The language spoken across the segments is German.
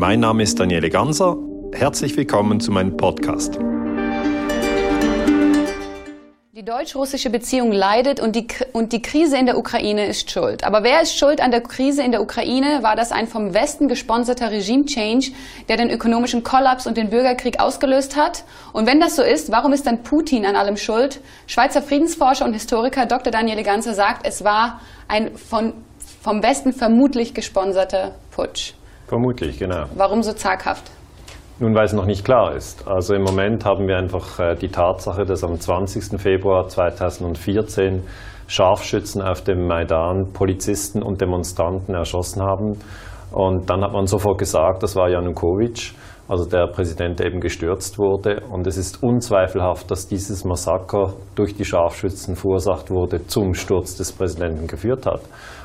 Mein Name ist Daniele Ganser. Herzlich willkommen zu meinem Podcast. Die deutsch-russische Beziehung leidet und die, und die Krise in der Ukraine ist schuld. Aber wer ist schuld an der Krise in der Ukraine? War das ein vom Westen gesponserter Regime-Change, der den ökonomischen Kollaps und den Bürgerkrieg ausgelöst hat? Und wenn das so ist, warum ist dann Putin an allem schuld? Schweizer Friedensforscher und Historiker Dr. Daniele Ganzer sagt, es war ein von, vom Westen vermutlich gesponserter Putsch. Vermutlich, genau. Warum so zaghaft? Nun, weil es noch nicht klar ist. Also im Moment haben wir einfach äh, die Tatsache, dass am 20. Februar 2014 Scharfschützen auf dem Maidan Polizisten und Demonstranten erschossen haben. Und dann hat man sofort gesagt, das war Janukowitsch, also der Präsident, eben gestürzt wurde. Und es ist unzweifelhaft, dass dieses Massaker durch die Scharfschützen verursacht wurde, zum Sturz des Präsidenten geführt hat.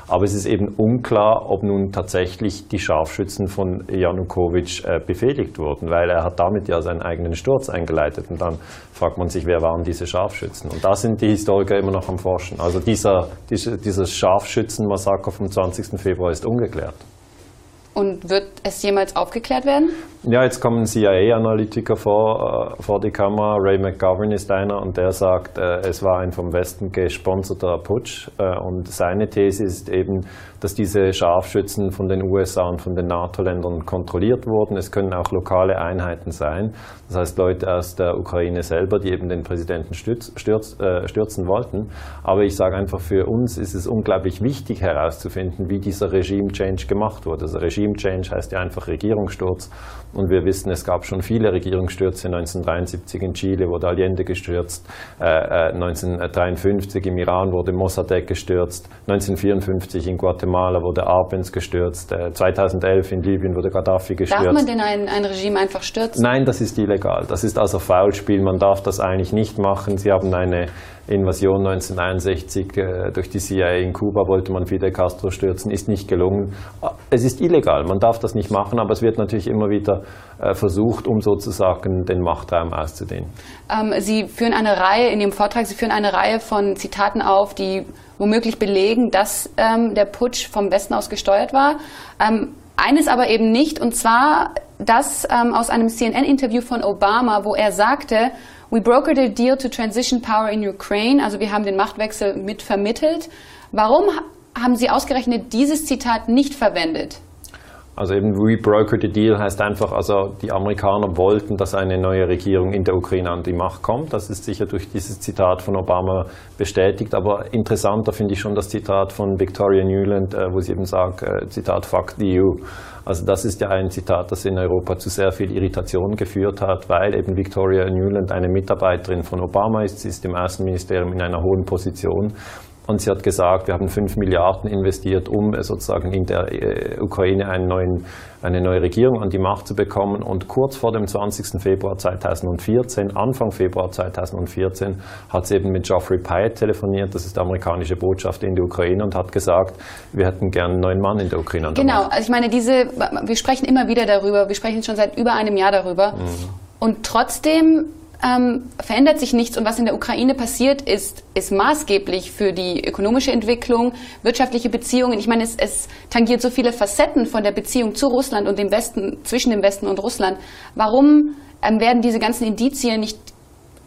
Aber es ist eben unklar, ob nun tatsächlich die Scharfschützen von Janukowitsch äh, befehligt wurden, weil er hat damit ja seinen eigenen Sturz eingeleitet. Und dann fragt man sich, wer waren diese Scharfschützen? Und da sind die Historiker immer noch am Forschen. Also dieser, dieser, Scharfschützenmassaker vom 20. Februar ist ungeklärt. Und wird es jemals aufgeklärt werden? Ja, jetzt kommen CIA-Analytiker vor, äh, vor die Kamera. Ray McGovern ist einer und der sagt, äh, es war ein vom Westen gesponserter Putsch. Äh, und seine These ist eben, dass diese Scharfschützen von den USA und von den NATO-Ländern kontrolliert wurden. Es können auch lokale Einheiten sein. Das heißt Leute aus der Ukraine selber, die eben den Präsidenten stürz, stürz, äh, stürzen wollten. Aber ich sage einfach, für uns ist es unglaublich wichtig herauszufinden, wie dieser Regime-Change gemacht wurde. Also Regime-Change heißt ja einfach Regierungssturz. Und wir wissen, es gab schon viele Regierungsstürze 1973 in Chile wurde Allende gestürzt, äh, 1953 äh, im Iran wurde Mossadegh gestürzt, 1954 in Guatemala wurde Arbenz gestürzt, äh, 2011 in Libyen wurde Gaddafi gestürzt. Darf man denn ein, ein Regime einfach stürzen? Nein, das ist illegal. Das ist also Foulspiel. Man darf das eigentlich nicht machen. Sie haben eine Invasion 1961 äh, durch die CIA in Kuba wollte man Fidel Castro stürzen, ist nicht gelungen. Es ist illegal, man darf das nicht machen, aber es wird natürlich immer wieder äh, versucht, um sozusagen den Machtraum auszudehnen. Ähm, Sie führen eine Reihe, in Ihrem Vortrag, Sie führen eine Reihe von Zitaten auf, die womöglich belegen, dass ähm, der Putsch vom Westen aus gesteuert war. Ähm, eines aber eben nicht, und zwar das aus einem CNN-Interview von Obama, wo er sagte, We brokered a deal to transition power in Ukraine, also wir haben den Machtwechsel mit vermittelt. Warum haben Sie ausgerechnet dieses Zitat nicht verwendet? Also eben we brokered the deal heißt einfach, also die Amerikaner wollten, dass eine neue Regierung in der Ukraine an die Macht kommt. Das ist sicher durch dieses Zitat von Obama bestätigt. Aber interessanter finde ich schon das Zitat von Victoria Newland, äh, wo sie eben sagt, äh, Zitat, fuck the EU. Also das ist ja ein Zitat, das in Europa zu sehr viel Irritation geführt hat, weil eben Victoria Newland eine Mitarbeiterin von Obama ist. Sie ist im Außenministerium in einer hohen Position. Und sie hat gesagt, wir haben fünf Milliarden investiert, um sozusagen in der äh, Ukraine einen neuen, eine neue Regierung an die Macht zu bekommen. Und kurz vor dem 20. Februar 2014, Anfang Februar 2014, hat sie eben mit Geoffrey Pyatt telefoniert, das ist der amerikanische Botschafter in der Ukraine, und hat gesagt, wir hätten gern einen neuen Mann in der Ukraine. An der genau, Macht. also ich meine, diese, wir sprechen immer wieder darüber, wir sprechen schon seit über einem Jahr darüber. Mhm. Und trotzdem ähm, verändert sich nichts und was in der Ukraine passiert, ist, ist maßgeblich für die ökonomische Entwicklung, wirtschaftliche Beziehungen. Ich meine, es, es tangiert so viele Facetten von der Beziehung zu Russland und dem Westen, zwischen dem Westen und Russland. Warum ähm, werden diese ganzen Indizien nicht,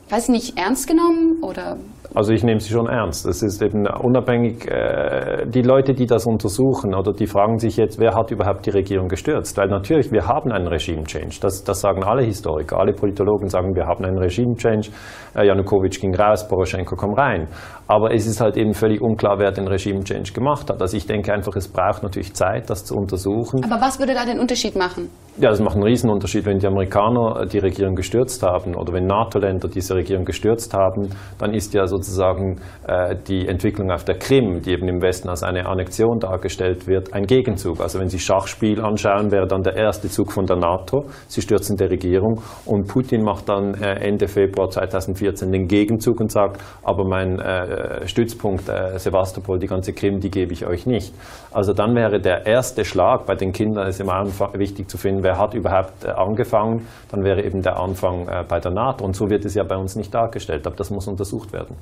weiß ich nicht, ernst genommen oder also ich nehme sie schon ernst. Es ist eben unabhängig, äh, die Leute, die das untersuchen oder die fragen sich jetzt, wer hat überhaupt die Regierung gestürzt? Weil natürlich, wir haben einen Regime-Change. Das, das sagen alle Historiker, alle Politologen sagen, wir haben einen Regime-Change. Äh, Janukowitsch ging raus, Poroschenko kam rein. Aber es ist halt eben völlig unklar, wer den Regime-Change gemacht hat. Also ich denke einfach, es braucht natürlich Zeit, das zu untersuchen. Aber was würde da den Unterschied machen? Ja, das macht einen Riesenunterschied. Wenn die Amerikaner die Regierung gestürzt haben oder wenn NATO-Länder diese Regierung gestürzt haben, dann ist ja sozusagen äh, die Entwicklung auf der Krim, die eben im Westen als eine Annexion dargestellt wird, ein Gegenzug. Also wenn Sie Schachspiel anschauen, wäre dann der erste Zug von der NATO. Sie stürzen die Regierung und Putin macht dann äh, Ende Februar 2014 den Gegenzug und sagt, aber mein äh, Stützpunkt äh, Sevastopol, die ganze Krim, die gebe ich euch nicht. Also dann wäre der erste Schlag bei den Kindern, ist immer wichtig zu finden, wer hat überhaupt äh, angefangen, dann wäre eben der Anfang äh, bei der NATO. Und so wird es ja bei uns nicht dargestellt, aber das muss untersucht werden.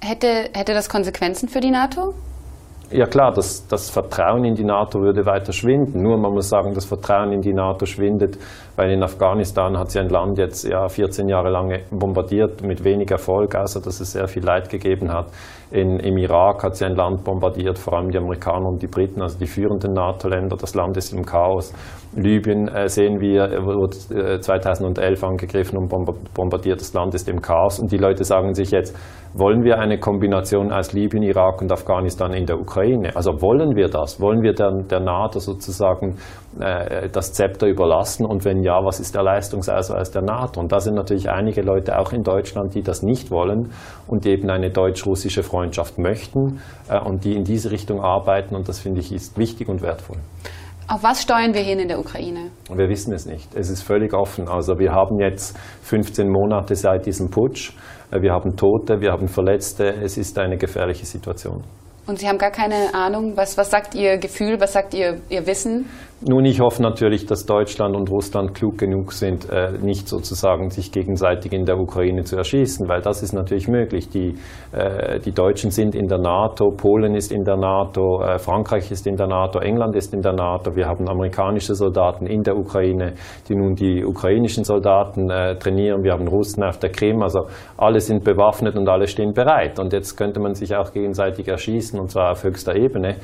Hätte, hätte das Konsequenzen für die NATO? Ja klar, das, das, Vertrauen in die NATO würde weiter schwinden. Nur man muss sagen, das Vertrauen in die NATO schwindet, weil in Afghanistan hat sie ein Land jetzt ja 14 Jahre lang bombardiert mit wenig Erfolg, außer dass es sehr viel Leid gegeben hat. In, Im Irak hat sie ein Land bombardiert, vor allem die Amerikaner und die Briten, also die führenden NATO-Länder. Das Land ist im Chaos. Libyen äh, sehen wir, wurde äh, 2011 angegriffen und bombardiert. Das Land ist im Chaos. Und die Leute sagen sich jetzt, wollen wir eine Kombination aus Libyen, Irak und Afghanistan in der Ukraine? Also wollen wir das? Wollen wir der, der NATO sozusagen äh, das Zepter überlassen? Und wenn ja, was ist der Leistungsausweis der NATO? Und da sind natürlich einige Leute auch in Deutschland, die das nicht wollen und eben eine deutsch-russische Freundschaft möchten äh, und die in diese Richtung arbeiten. Und das finde ich ist wichtig und wertvoll. Auf was steuern wir hin in der Ukraine? Wir wissen es nicht. Es ist völlig offen. Also wir haben jetzt 15 Monate seit diesem Putsch. Äh, wir haben Tote, wir haben Verletzte. Es ist eine gefährliche Situation. Und Sie haben gar keine Ahnung, was, was sagt Ihr Gefühl, was sagt Ihr, Ihr Wissen? Nun, ich hoffe natürlich, dass Deutschland und Russland klug genug sind, äh, nicht sozusagen sich gegenseitig in der Ukraine zu erschießen, weil das ist natürlich möglich. Die, äh, die Deutschen sind in der NATO, Polen ist in der NATO, äh, Frankreich ist in der NATO, England ist in der NATO. Wir haben amerikanische Soldaten in der Ukraine, die nun die ukrainischen Soldaten äh, trainieren. Wir haben Russen auf der Krim. Also alle sind bewaffnet und alle stehen bereit. Und jetzt könnte man sich auch gegenseitig erschießen, und zwar auf höchster Ebene.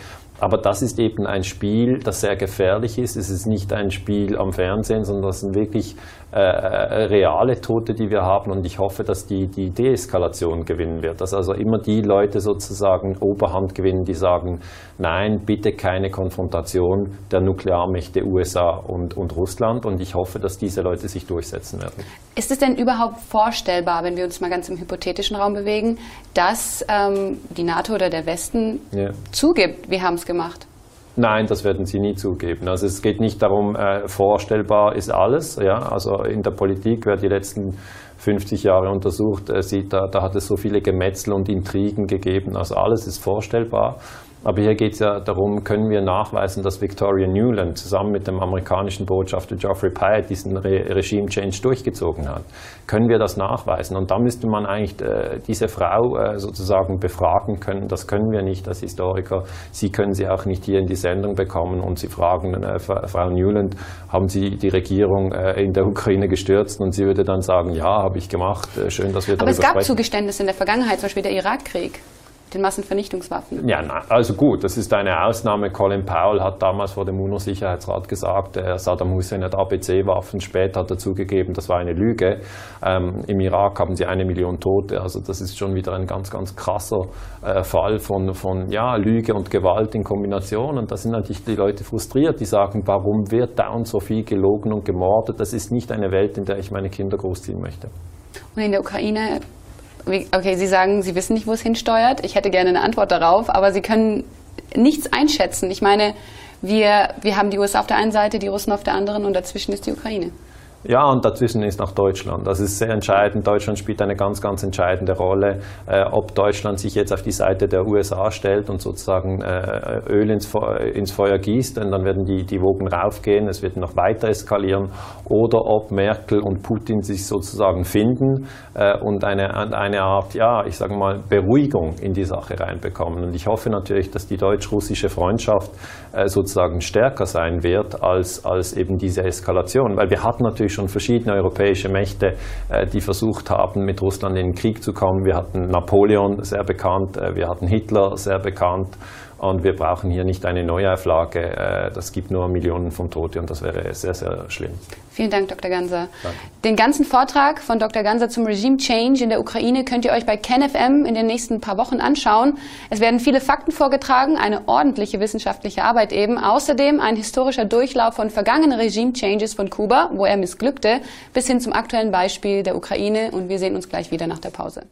Aber das ist eben ein Spiel, das sehr gefährlich ist. Es ist nicht ein Spiel am Fernsehen, sondern das sind wirklich äh, reale Tote, die wir haben. Und ich hoffe, dass die, die Deeskalation gewinnen wird. Dass also immer die Leute sozusagen Oberhand gewinnen, die sagen, nein, bitte keine Konfrontation der Nuklearmächte USA und, und Russland. Und ich hoffe, dass diese Leute sich durchsetzen werden. Ist es denn überhaupt vorstellbar, wenn wir uns mal ganz im hypothetischen Raum bewegen, dass ähm, die NATO oder der Westen ja. zugibt, wir haben es gemacht? Nein, das werden sie nie zugeben. Also es geht nicht darum, äh, vorstellbar ist alles. Ja? Also in der Politik, wer die letzten 50 Jahre untersucht, äh, sieht, da, da hat es so viele Gemetzel und Intrigen gegeben. Also alles ist vorstellbar. Aber hier geht es ja darum, können wir nachweisen, dass Victoria Newland zusammen mit dem amerikanischen Botschafter Geoffrey Pyatt diesen Re Regime-Change durchgezogen hat. Können wir das nachweisen? Und da müsste man eigentlich äh, diese Frau äh, sozusagen befragen können. Das können wir nicht als Historiker. Sie können sie auch nicht hier in die Sendung bekommen und Sie fragen äh, Frau Newland, haben Sie die Regierung äh, in der Ukraine gestürzt? Und sie würde dann sagen, ja, habe ich gemacht. Äh, schön, dass wir darüber sprechen. Aber es gab Zugeständnisse in der Vergangenheit, zum Beispiel der Irakkrieg den Massenvernichtungswaffen. Ja, na, also gut, das ist eine Ausnahme. Colin Powell hat damals vor dem UNO-Sicherheitsrat gesagt, äh, Saddam Hussein hat ABC-Waffen. Später hat er zugegeben, das war eine Lüge. Ähm, Im Irak haben sie eine Million Tote. Also das ist schon wieder ein ganz, ganz krasser äh, Fall von, von ja, Lüge und Gewalt in Kombination. Und da sind natürlich die Leute frustriert, die sagen, warum wird da und so viel gelogen und gemordet? Das ist nicht eine Welt, in der ich meine Kinder großziehen möchte. Und in der Ukraine okay, Sie sagen, Sie wissen nicht, wo es hinsteuert. Ich hätte gerne eine Antwort darauf, aber Sie können nichts einschätzen. Ich meine, wir, wir haben die USA auf der einen Seite, die Russen auf der anderen und dazwischen ist die Ukraine. Ja, und dazwischen ist noch Deutschland. Das ist sehr entscheidend. Deutschland spielt eine ganz, ganz entscheidende Rolle. Äh, ob Deutschland sich jetzt auf die Seite der USA stellt und sozusagen äh, Öl ins, Feuer, ins Feuer gießt, denn dann werden die, die Wogen raufgehen, es wird noch weiter eskalieren, oder ob Merkel und Putin sich sozusagen finden äh, und eine, eine Art, ja, ich sage mal, Beruhigung in die Sache reinbekommen. Und ich hoffe natürlich, dass die deutsch-russische Freundschaft äh, sozusagen stärker sein wird als, als eben diese Eskalation. Weil wir hatten natürlich schon verschiedene europäische Mächte, äh, die versucht haben, mit Russland in den Krieg zu kommen. Wir hatten Napoleon, sehr bekannt, äh, wir hatten Hitler, sehr bekannt. Und wir brauchen hier nicht eine Neuauflage. Äh, das gibt nur Millionen von Tote und das wäre sehr, sehr schlimm. Vielen Dank, Dr. Ganser. Danke. Den ganzen Vortrag von Dr. Ganser zum Regime Change in der Ukraine könnt ihr euch bei KenFM in den nächsten paar Wochen anschauen. Es werden viele Fakten vorgetragen, eine ordentliche wissenschaftliche Arbeit eben. Außerdem ein historischer Durchlauf von vergangenen Regime Changes von Kuba, wo er missglückte, bis hin zum aktuellen Beispiel der Ukraine. Und wir sehen uns gleich wieder nach der Pause.